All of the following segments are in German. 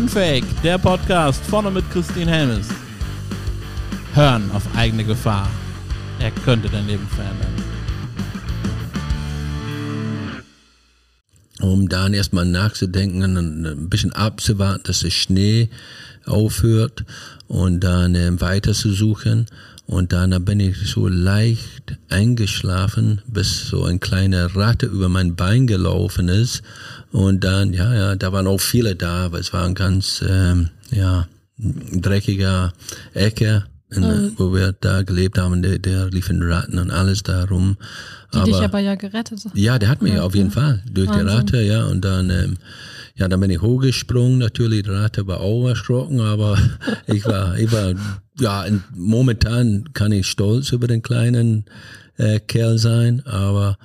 Unfake, der Podcast vorne mit Christine Helmes. Hören auf eigene Gefahr. Er könnte dein Leben verändern. Um dann erstmal nachzudenken und ein bisschen abzuwarten, dass der Schnee aufhört und dann äh, weiter zu suchen. Und dann bin ich so leicht eingeschlafen, bis so ein kleiner Ratte über mein Bein gelaufen ist. Und dann, ja, ja, da waren auch viele da, aber es war ein ganz, ähm, ja, dreckiger Ecke, in, mhm. wo wir da gelebt haben. Der, der lief in Ratten und alles da rum. Die aber, dich aber ja gerettet. Ja, der hat mich ja, auf jeden Fall durch Wahnsinn. die Ratte, ja. Und dann, ähm, ja, dann bin ich hochgesprungen. Natürlich, die Ratte war auch erschrocken, aber ich war, ich war, ja, momentan kann ich stolz über den kleinen äh, Kerl sein, aber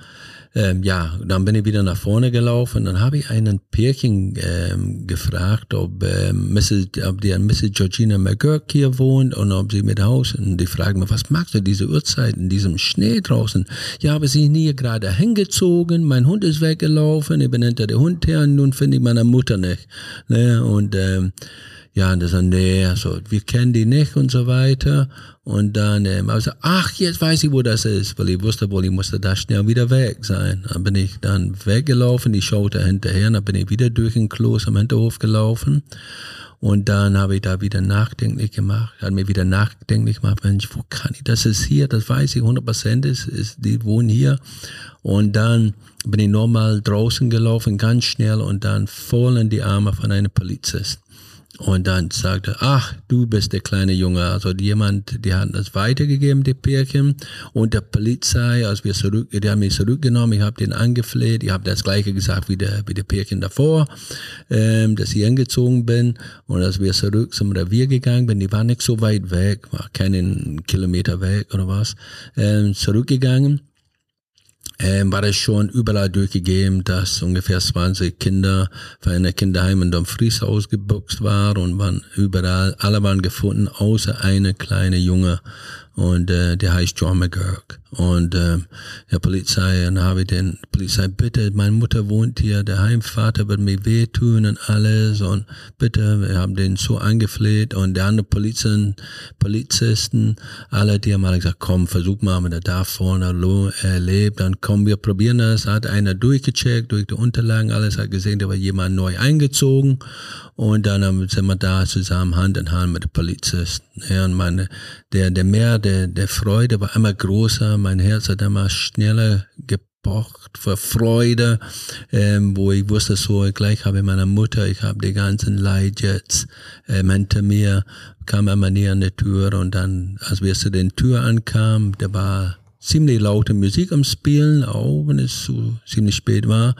ähm, ja, dann bin ich wieder nach vorne gelaufen. Dann habe ich einen Pärchen ähm, gefragt, ob, ähm, Mrs., ob die Mrs. Georgina McGurk hier wohnt und ob sie mit Haus. Und die fragen mich, was magst du diese Uhrzeit in diesem Schnee draußen? Ja, aber sie hier gerade hingezogen, mein Hund ist weggelaufen, ich bin hinter der Hund her und nun finde ich meine Mutter nicht. Ne? Und ähm, ja, und das dann, nee, also, wir kennen die nicht und so weiter. Und dann, ähm, also, ach, jetzt weiß ich, wo das ist, weil ich wusste wohl, ich musste da schnell wieder weg sein. Dann bin ich dann weggelaufen, ich schaute hinterher, dann bin ich wieder durch den Kloß am Hinterhof gelaufen. Und dann habe ich da wieder nachdenklich gemacht, hat mir wieder nachdenklich gemacht, Mensch, wo kann ich, das ist hier, das weiß ich 100 Prozent, ist, ist, die wohnen hier. Und dann bin ich nochmal draußen gelaufen, ganz schnell und dann voll in die Arme von einem Polizist. Und dann sagte, ach, du bist der kleine Junge. Also jemand, die hat das weitergegeben, die Pärchen. Und der Polizei, als wir zurück, die haben mich zurückgenommen, ich habe den angefleht, ich habe das gleiche gesagt wie der, wie der Pärchen davor, ähm, dass ich angezogen bin. Und als wir zurück zum Revier gegangen bin, die waren nicht so weit weg, war keinen Kilometer weg oder was, ähm, zurückgegangen ähm, war es schon überall durchgegeben, dass ungefähr 20 Kinder von einer Kinderheim in Dumfries ausgebuchst waren und waren überall, alle waren gefunden, außer eine kleine Junge und äh, der heißt John McGurk. Und äh, der Polizei, dann habe ich den Polizei, bitte, meine Mutter wohnt hier, der Heimvater wird mir wehtun und alles und bitte, wir haben den so angefleht und der andere Polizisten, Polizisten, alle, die haben alle gesagt, komm, versuch mal, wenn er da vorne lebt, dann komm, wir probieren das. Hat einer durchgecheckt, durch die Unterlagen, alles hat gesehen, da war jemand neu eingezogen und dann sind wir da zusammen Hand in Hand mit den Polizisten. Ja, und meine, der, der Mehr der, der Freude war immer größer, mein Herz hat immer schneller gepocht vor Freude, ähm, wo ich wusste so, gleich habe ich meine Mutter, ich habe die ganzen Leidjets ähm, hinter mir, kam immer näher an die Tür und dann, als wir zu den Tür ankamen, der war ziemlich laute Musik am Spielen, auch wenn es so ziemlich spät war.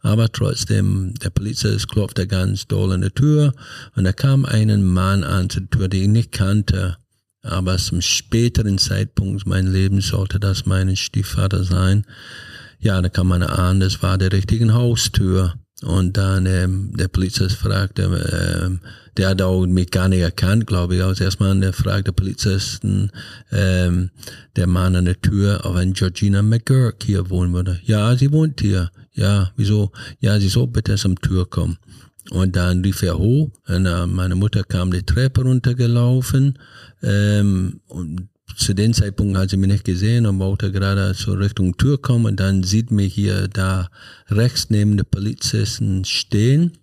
Aber trotzdem, der Polizist klopfte ganz doll an die Tür und da kam ein Mann an zur Tür, den ich nicht kannte. Aber zum späteren Zeitpunkt mein Leben sollte das mein Stiefvater sein. Ja, da kam man an, das war der richtigen Haustür. Und dann ähm, der Polizist fragte, ähm, der hat auch mich gar nicht erkannt, glaube ich. Als erstmal der fragte Polizisten, ähm, der Mann an der Tür, ob ein Georgina McGurk hier wohnen würde. Ja, sie wohnt hier. Ja, wieso? Ja, sie soll bitte zum Tür kommen. Und dann rief er hoch, und äh, meine Mutter kam die Treppe runtergelaufen, ähm, und zu dem Zeitpunkt hat sie mich nicht gesehen und wollte gerade zur Richtung Tür kommen und dann sieht mich hier da rechts neben der Polizisten stehen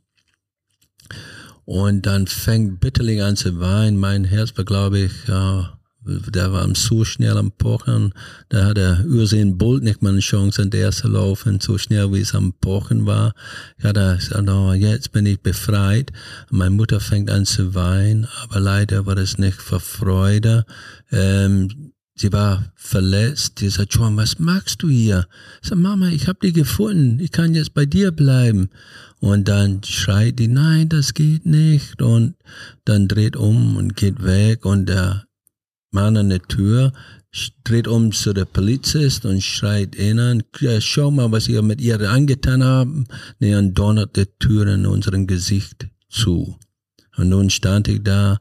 und dann fängt bitterlich an zu weinen. Mein Herz war, glaube ich, der war so schnell am Pochen, da hat er Ursehen Bolt nicht mal eine Chance, an der zu laufen, so schnell wie es am Pochen war. Ich hatte gesagt, oh, jetzt bin ich befreit. Meine Mutter fängt an zu weinen, aber leider war es nicht vor Freude. Ähm, sie war verletzt. Sie sagt, John, was machst du hier? Ich sag, Mama, ich habe dich gefunden. Ich kann jetzt bei dir bleiben. Und dann schreit die, nein, das geht nicht. Und dann dreht um und geht weg. Und der Mann an der Tür dreht um zu der Polizist und schreit ihn an, schau mal, was ihr mit ihr angetan habt. Nee, und donnert die Tür in unserem Gesicht zu. Und nun stand ich da,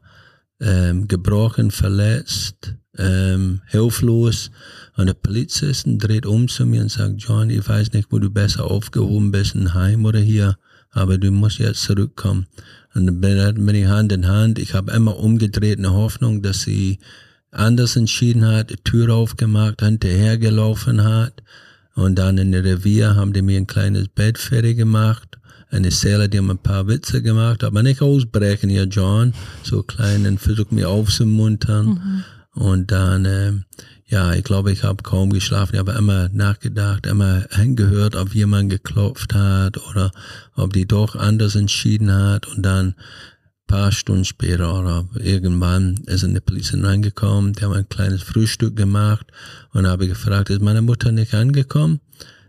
ähm, gebrochen, verletzt, ähm, hilflos. Und der Polizist dreht um zu mir und sagt, John, ich weiß nicht, wo du besser aufgehoben bist, in Heim oder hier, aber du musst jetzt zurückkommen. Und dann bin ich Hand in Hand. Ich habe immer umgedreht in der Hoffnung, dass sie anders entschieden hat, die Tür aufgemacht, hinterhergelaufen hat. Und dann in der Revier haben die mir ein kleines Bett fertig gemacht. Eine Säle, die haben ein paar Witze gemacht, aber nicht ausbrechen, ja, John. So klein und versucht mir aufzumuntern. Mhm. Und dann, äh, ja, ich glaube, ich habe kaum geschlafen. Ich habe immer nachgedacht, immer hingehört, ob jemand geklopft hat oder ob die doch anders entschieden hat. Und dann paar Stunden später oder irgendwann ist eine Polizei reingekommen, die haben ein kleines Frühstück gemacht und habe gefragt, ist meine Mutter nicht angekommen?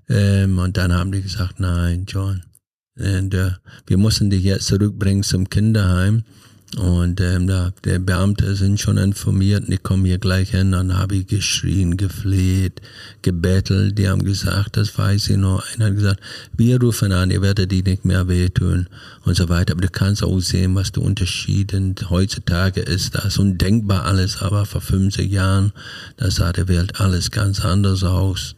Ähm, und dann haben die gesagt, nein, John, und, äh, wir müssen dich jetzt zurückbringen zum Kinderheim. Und ähm, da, der Beamte sind schon informiert, ich komme hier gleich hin. Dann habe ich geschrien, gefleht, gebettelt. Die haben gesagt, das weiß ich noch. Einer hat gesagt, wir rufen an, ihr werdet die nicht mehr wehtun und so weiter. Aber du kannst auch sehen, was der Unterschied heutzutage ist. Das undenkbar alles, aber vor 50 Jahren, da sah die Welt alles ganz anders aus.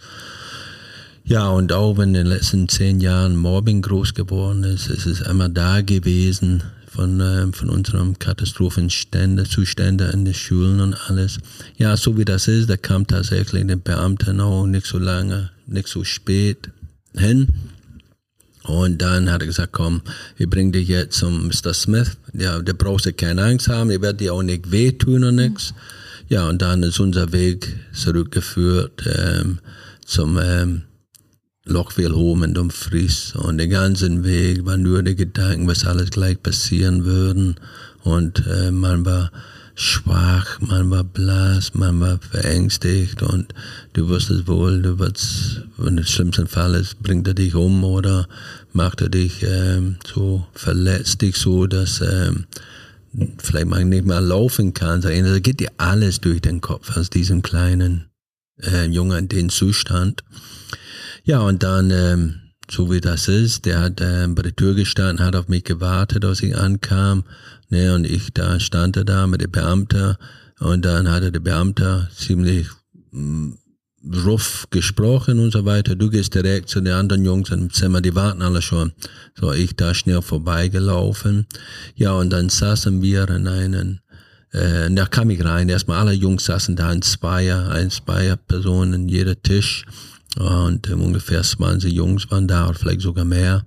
Ja, und auch wenn in den letzten zehn Jahren Mobbing groß geworden ist, ist es immer da gewesen von, äh, von unserem Katastrophenzustände in den Schulen und alles. Ja, so wie das ist, da kam tatsächlich der Beamte noch nicht so lange, nicht so spät hin. Und dann hat er gesagt, komm, ich bring dich jetzt zum Mr. Smith. Ja, der brauchst du keine Angst haben, der wird dir auch nicht wehtun und nichts. Ja, und dann ist unser Weg zurückgeführt ähm, zum ähm, Lochville Home in Dumfries und den ganzen Weg war nur der Gedanken, was alles gleich passieren würden und äh, man war schwach, man war blass, man war verängstigt und du wusstest wohl, du wirst, wenn es schlimmsten Fall ist, bringt er dich um oder macht er dich ähm, so, verletzt dich so, dass ähm, vielleicht man nicht mehr laufen kann. Da geht dir alles durch den Kopf aus diesem kleinen äh, Jungen den Zustand. Ja, und dann, ähm, so wie das ist, der hat ähm, bei der Tür gestanden, hat auf mich gewartet, als ich ankam. Ne, und ich da stand er da mit dem Beamter und dann hatte der Beamter ziemlich mh, mm, rough gesprochen und so weiter. Du gehst direkt zu den anderen Jungs im Zimmer, die warten alle schon. So, ich da schnell vorbeigelaufen. Ja, und dann saßen wir in einen äh, da kam ich rein, erstmal alle Jungs saßen da in Zweier, ein Zweier Personen, jeder Tisch. Und ähm, ungefähr 20 Jungs waren da, vielleicht sogar mehr.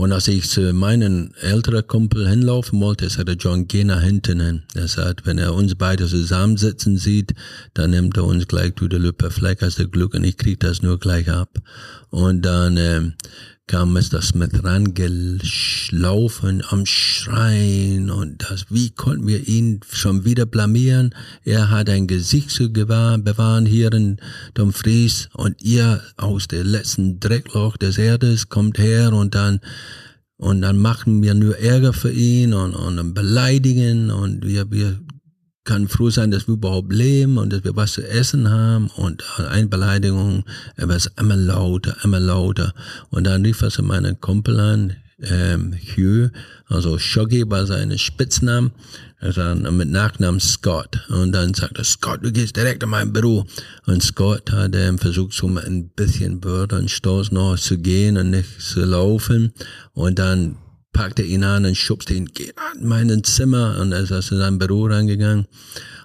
Und als ich zu meinen älteren Kumpel hinlaufen wollte, sagte John, geh nach hinten hin. Er sagt, wenn er uns beide zusammensitzen sieht, dann nimmt er uns gleich durch die Lippe, vielleicht hast du Glück und ich krieg das nur gleich ab. Und dann ähm, kam Mr. Smith rangelaufen am Schreien und das, wie konnten wir ihn schon wieder blamieren? Er hat ein Gesicht zu bewahren hier in Dumfries und ihr aus dem letzten Dreckloch des Erdes kommt her und dann und dann machen wir nur Ärger für ihn und, und beleidigen und wir, wir kann froh sein, dass wir überhaupt leben und dass wir was zu essen haben und eine Beleidigung, er wird immer lauter, immer lauter. Und dann rief er zu meinen Kumpel an, ähm, Hugh, also Shoggy war seine Spitzname, also mit Nachnamen Scott. Und dann sagt er, Scott, du gehst direkt in mein Büro. Und Scott hat ähm, versucht, so ein bisschen Bürger und Stoß noch zu gehen und nicht zu laufen. Und dann packte ihn an und schubste ihn, geh an mein Zimmer. Und er ist in sein Büro reingegangen.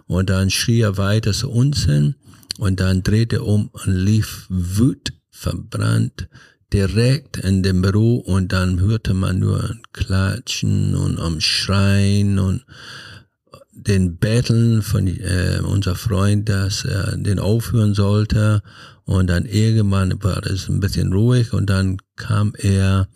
Und dann schrie er weiter zu uns hin. Und dann drehte er um und lief wüt, verbrannt, direkt in dem Büro. Und dann hörte man nur ein Klatschen und am Schreien und den Betteln von äh, unser Freund, dass er den aufhören sollte. Und dann irgendwann war es ein bisschen ruhig und dann kam er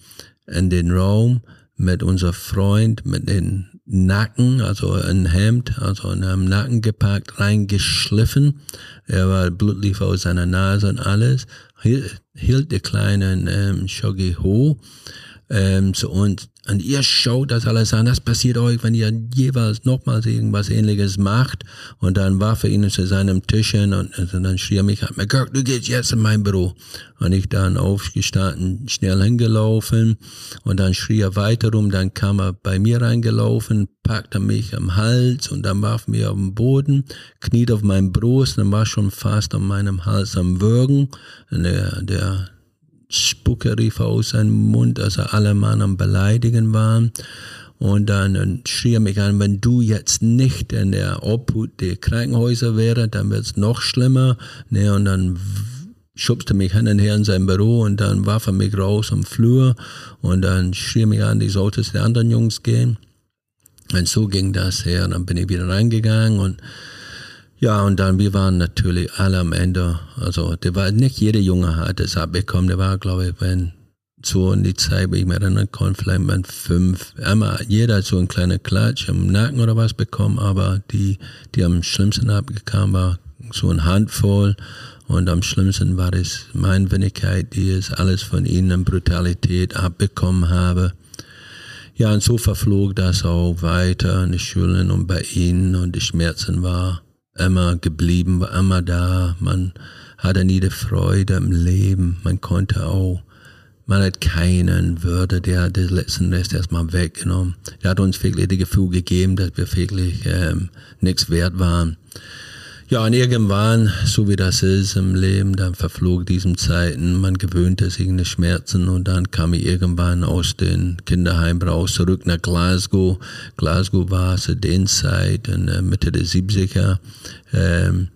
in den Raum mit unser Freund mit den Nacken, also ein Hemd, also in einem Nacken gepackt, reingeschliffen. Er war Blut lief aus seiner Nase und alles. Hielt, hielt kleinen ähm, Shoggy hoch ähm, zu uns und ihr schaut das alles an. Das passiert euch, wenn ihr jeweils nochmals irgendwas ähnliches macht. Und dann warf er ihn zu seinem Tisch hin und, und dann schrie er mich an, McGurk, du gehst jetzt in mein Büro. Und ich dann aufgestanden, schnell hingelaufen. Und dann schrie er weiter rum. Dann kam er bei mir reingelaufen, packte mich am Hals und dann warf mir auf den Boden, kniet auf meinen Brust, dann war schon fast an meinem Hals am Würgen. Und der, der Spucke rief aus seinem Mund, als er alle Mann am Beleidigen waren. Und dann, schrie er mich an, wenn du jetzt nicht in der Obhut der Krankenhäuser wäre, dann wird es noch schlimmer. Ne, und dann schubste mich hin und her in sein Büro und dann warf er mich raus am Flur und dann schrie er mich an, ich sollte zu den anderen Jungs gehen. Und so ging das her. Und dann bin ich wieder reingegangen und ja, und dann, wir waren natürlich alle am Ende, also, der war, nicht jeder Junge hat es abbekommen, der war, glaube ich, wenn, so in die Zeit, wo ich mich erinnern kann, vielleicht mit fünf, einmal jeder hat so einen kleinen Klatsch im Nacken oder was bekommen, aber die, die am schlimmsten abgekommen war, so eine Handvoll. Und am schlimmsten war es meine Wenigkeit, die es alles von ihnen Brutalität abbekommen habe. Ja, und so verflog das auch weiter in den Schulen und bei ihnen. Und die Schmerzen war immer geblieben, war immer da. Man hatte nie die Freude im Leben. Man konnte auch, man hat keinen Würde, der hat den letzten Rest erstmal weggenommen. Der hat uns wirklich das Gefühl gegeben, dass wir wirklich ähm, nichts wert waren. Ja, und irgendwann, so wie das ist im Leben, dann verflog diesen Zeiten, man gewöhnte sich an die Schmerzen und dann kam ich irgendwann aus dem Kinderheim raus, zurück nach Glasgow. Glasgow war zu den Zeit in der Mitte der 70er ähm,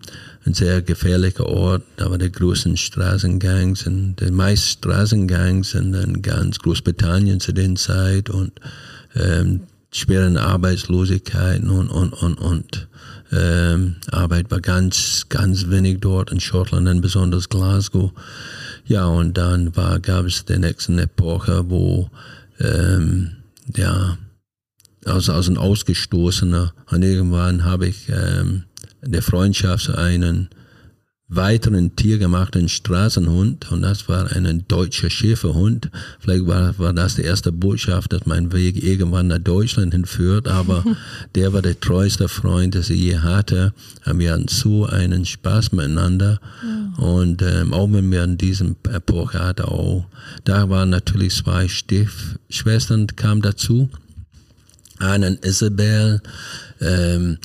ein sehr gefährlicher Ort. Da waren die großen Straßengangs und die meisten Straßengangs in ganz Großbritannien zu den Zeit und ähm, schweren Arbeitslosigkeiten und, und, und, und ähm, Arbeit war ganz, ganz wenig dort in Schottland und besonders Glasgow. Ja, und dann war, gab es die nächste Epoche, wo, ähm, ja, also als ein Ausgestoßener, und irgendwann habe ich ähm, der Freundschaft zu einem weiteren Tier gemacht, einen Straßenhund, und das war ein deutscher Schäferhund. Vielleicht war, war das die erste Botschaft, dass mein Weg irgendwann nach Deutschland hinführt, aber der war der treueste Freund, das ich je hatte. Wir hatten so einen Spaß miteinander. Ja. Und ähm, auch wenn wir in diesem Epoche hatten, auch, da waren natürlich zwei Stiefschwestern, kam dazu. Einen Isabel, ähm,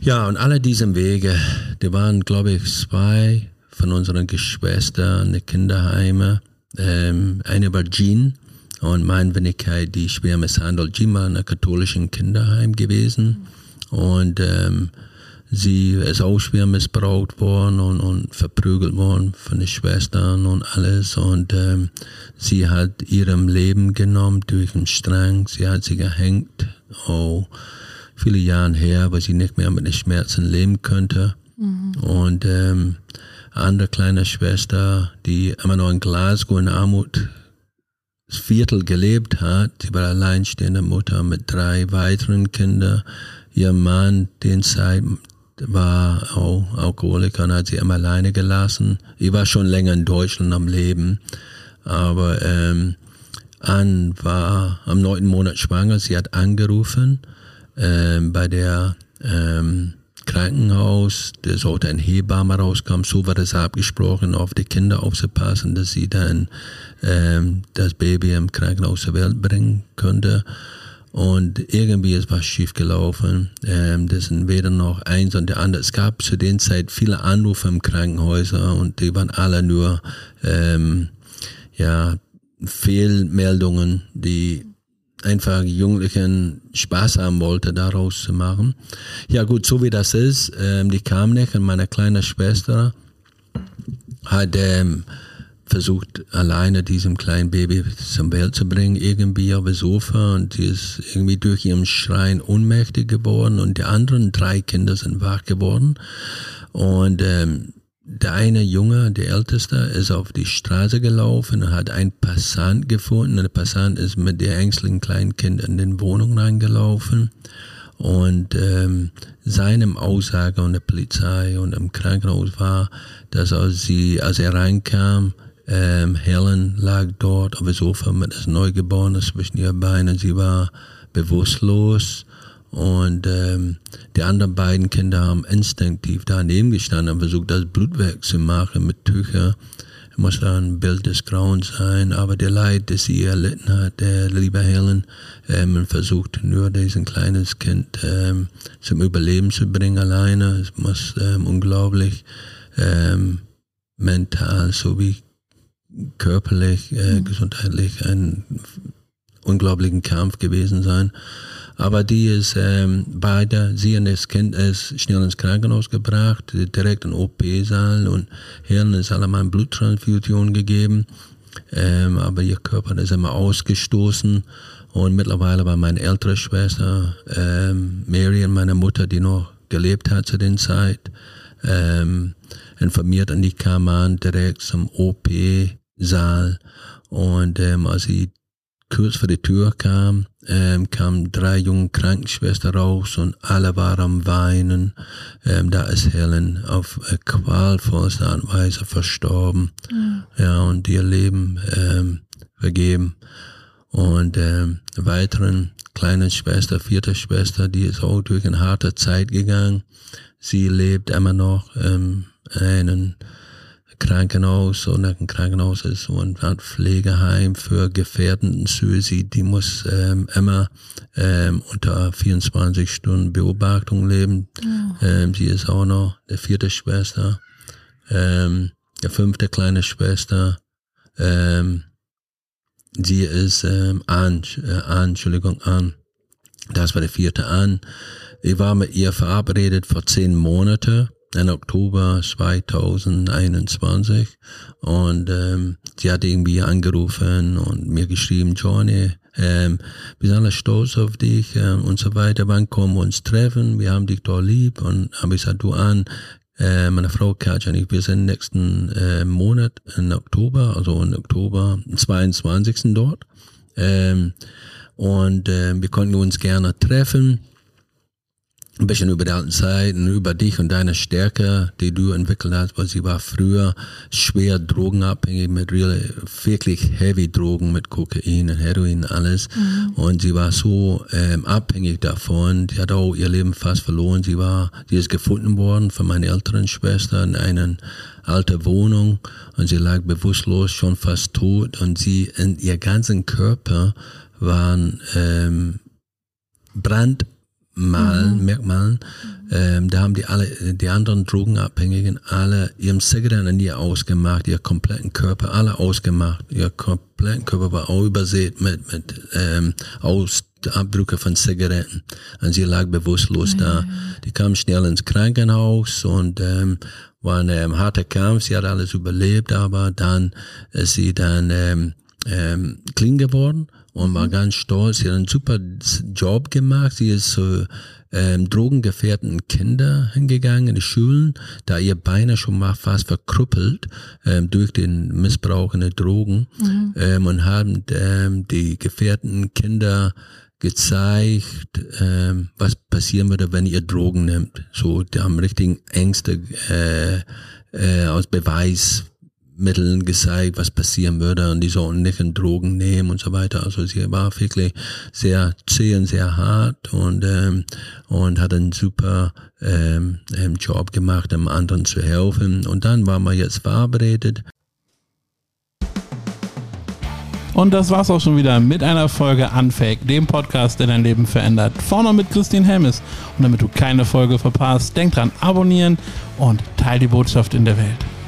ja, und alle diese Wege, die waren, glaube ich, zwei von unseren Geschwistern in Kinderheime. Ähm, eine war Jean und meine Wenigkeit, die schwer misshandelt. Jean war in einem katholischen Kinderheim gewesen und ähm, sie ist auch schwer missbraucht worden und, und verprügelt worden von den Schwestern und alles und ähm, sie hat ihrem Leben genommen durch den Strang, sie hat sie gehängt. Oh, viele Jahre her, weil sie nicht mehr mit den Schmerzen leben könnte. Mhm. Und ähm, andere kleine Schwester, die immer noch in Glasgow in Armut das Viertel gelebt hat. Sie war alleinstehende Mutter mit drei weiteren Kindern. Ihr Mann, den Zeit war auch Alkoholiker und hat sie immer alleine gelassen. Ich war schon länger in Deutschland am Leben, aber ähm, Ann war am neunten Monat schwanger. Sie hat angerufen ähm, bei der ähm, Krankenhaus, der sollte ein Hebamme rauskommen, so war das abgesprochen, auf die Kinder aufzupassen, dass sie dann ähm, das Baby im Krankenhaus zur Welt bringen könnte. Und irgendwie ist was schief gelaufen. Ähm, das sind weder noch eins und der andere. Es gab zu den Zeit viele Anrufe im Krankenhäuser und die waren alle nur ähm, ja, Fehlmeldungen, die einfach Jugendlichen Spaß haben wollte, daraus zu machen. Ja gut, so wie das ist, ähm, die kam nicht und meine kleine Schwester hat ähm, versucht, alleine diesem kleinen Baby zum Welt zu bringen, irgendwie auf dem Sofa und sie ist irgendwie durch ihren Schreien ohnmächtig geworden und die anderen drei Kinder sind wach geworden und ähm, der eine Junge, der Älteste, ist auf die Straße gelaufen und hat einen Passant gefunden. Und der Passant ist mit der ängstlichen kleinen Kind in den Wohnung reingelaufen. Und ähm, seinem Aussage und der Polizei und im Krankenhaus war, dass als, sie, als er reinkam, ähm, Helen lag dort auf dem Sofa mit das Neugeborene zwischen ihren Beinen. Sie war bewusstlos und ähm, die anderen beiden Kinder haben instinktiv daneben gestanden und versucht, das Blutwerk zu machen mit Tüchern. Muss da ein Bild des Grauens sein, aber der Leid, das sie erlitten hat, der liebe Helen, ähm, versucht nur diesen kleines Kind ähm, zum Überleben zu bringen alleine. Es muss ähm, unglaublich ähm, mental sowie körperlich, äh, mhm. gesundheitlich ein unglaublichen Kampf gewesen sein. Aber die ist ähm, beide, sie und das Kind ist schnell ins Krankenhaus gebracht, direkt in OP-Saal und Hirn ist allemal Bluttransfusion gegeben. Ähm, aber ihr Körper ist immer ausgestoßen und mittlerweile war meine ältere Schwester, ähm, Marion, meine Mutter, die noch gelebt hat zu den Zeit, ähm, informiert und die kam an direkt zum OP-Saal und ähm, als sie kurz vor die Tür kam, ähm, kamen drei junge Krankenschwestern raus und alle waren am Weinen. Ähm, da ist Helen auf äh, qualvollste Art und Weise verstorben. Mhm. Ja, und ihr Leben ähm, vergeben. Und ähm, weiteren kleinen Schwester, vierte Schwester, die ist auch durch eine harte Zeit gegangen. Sie lebt immer noch ähm, einen Krankenhaus oder ein Krankenhaus ist so ein Pflegeheim für gefährdenden Suizid. Die muss ähm, immer ähm, unter 24 Stunden Beobachtung leben. Ja. Ähm, sie ist auch noch der vierte Schwester, ähm, der fünfte kleine Schwester. Ähm, sie ist ähm, an, äh, an, Entschuldigung, an. Das war der vierte an. Ich war mit ihr verabredet vor zehn Monaten im Oktober 2021 und ähm, sie hat irgendwie angerufen und mir geschrieben, Johnny, ähm, wir sind alle stolz auf dich äh, und so weiter, wann kommen wir uns treffen, wir haben dich doch lieb. Und habe ich gesagt, du an, äh, meine Frau Katja und ich, wir sind nächsten äh, Monat in Oktober, also in Oktober 22. dort. Ähm, und äh, wir konnten uns gerne treffen ein bisschen über die alten Zeiten, über dich und deine Stärke, die du entwickelt hast, weil sie war früher schwer drogenabhängig mit really, wirklich heavy Drogen, mit Kokain und Heroin, alles. Mhm. Und sie war so ähm, abhängig davon. Sie hat auch ihr Leben fast verloren. Sie war, sie ist gefunden worden von meiner älteren Schwester in einer alten Wohnung und sie lag bewusstlos, schon fast tot und sie in ihr ganzen Körper waren ähm, Brand Malen, mhm. Merkmalen, ähm, da haben die alle, die anderen Drogenabhängigen alle in ihr ausgemacht, ihr kompletten Körper, alle ausgemacht. Ihr kompletten Körper war auch übersät mit, mit ähm, Ausabdrücke von Zigaretten. Und sie lag bewusstlos mhm. da. Die kam schnell ins Krankenhaus und ähm, war ein ähm, harter Kampf. Sie hat alles überlebt, aber dann ist sie dann ähm, ähm, clean geworden und war mhm. ganz stolz. Sie hat einen super Job gemacht. Sie ist zu ähm, drogengefährdeten Kinder hingegangen in die Schulen, da ihr Beine schon mal fast verkrüppelt ähm, durch den Missbrauch in der Drogen mhm. ähm, und haben ähm, die gefährdeten Kinder gezeigt, ähm, was passieren würde, wenn ihr Drogen nimmt. So, die haben richtigen Ängste äh, äh, aus Beweis Mitteln gezeigt, was passieren würde und die sollten nicht in Drogen nehmen und so weiter. Also sie war wirklich sehr zäh und sehr hart und, ähm, und hat einen super ähm, ähm Job gemacht, um anderen zu helfen. Und dann waren wir jetzt verabredet. Und das war's auch schon wieder mit einer Folge Unfake, dem Podcast, der dein Leben verändert. Vorne mit Christine Helmes. Und damit du keine Folge verpasst, denk dran, abonnieren und teil die Botschaft in der Welt.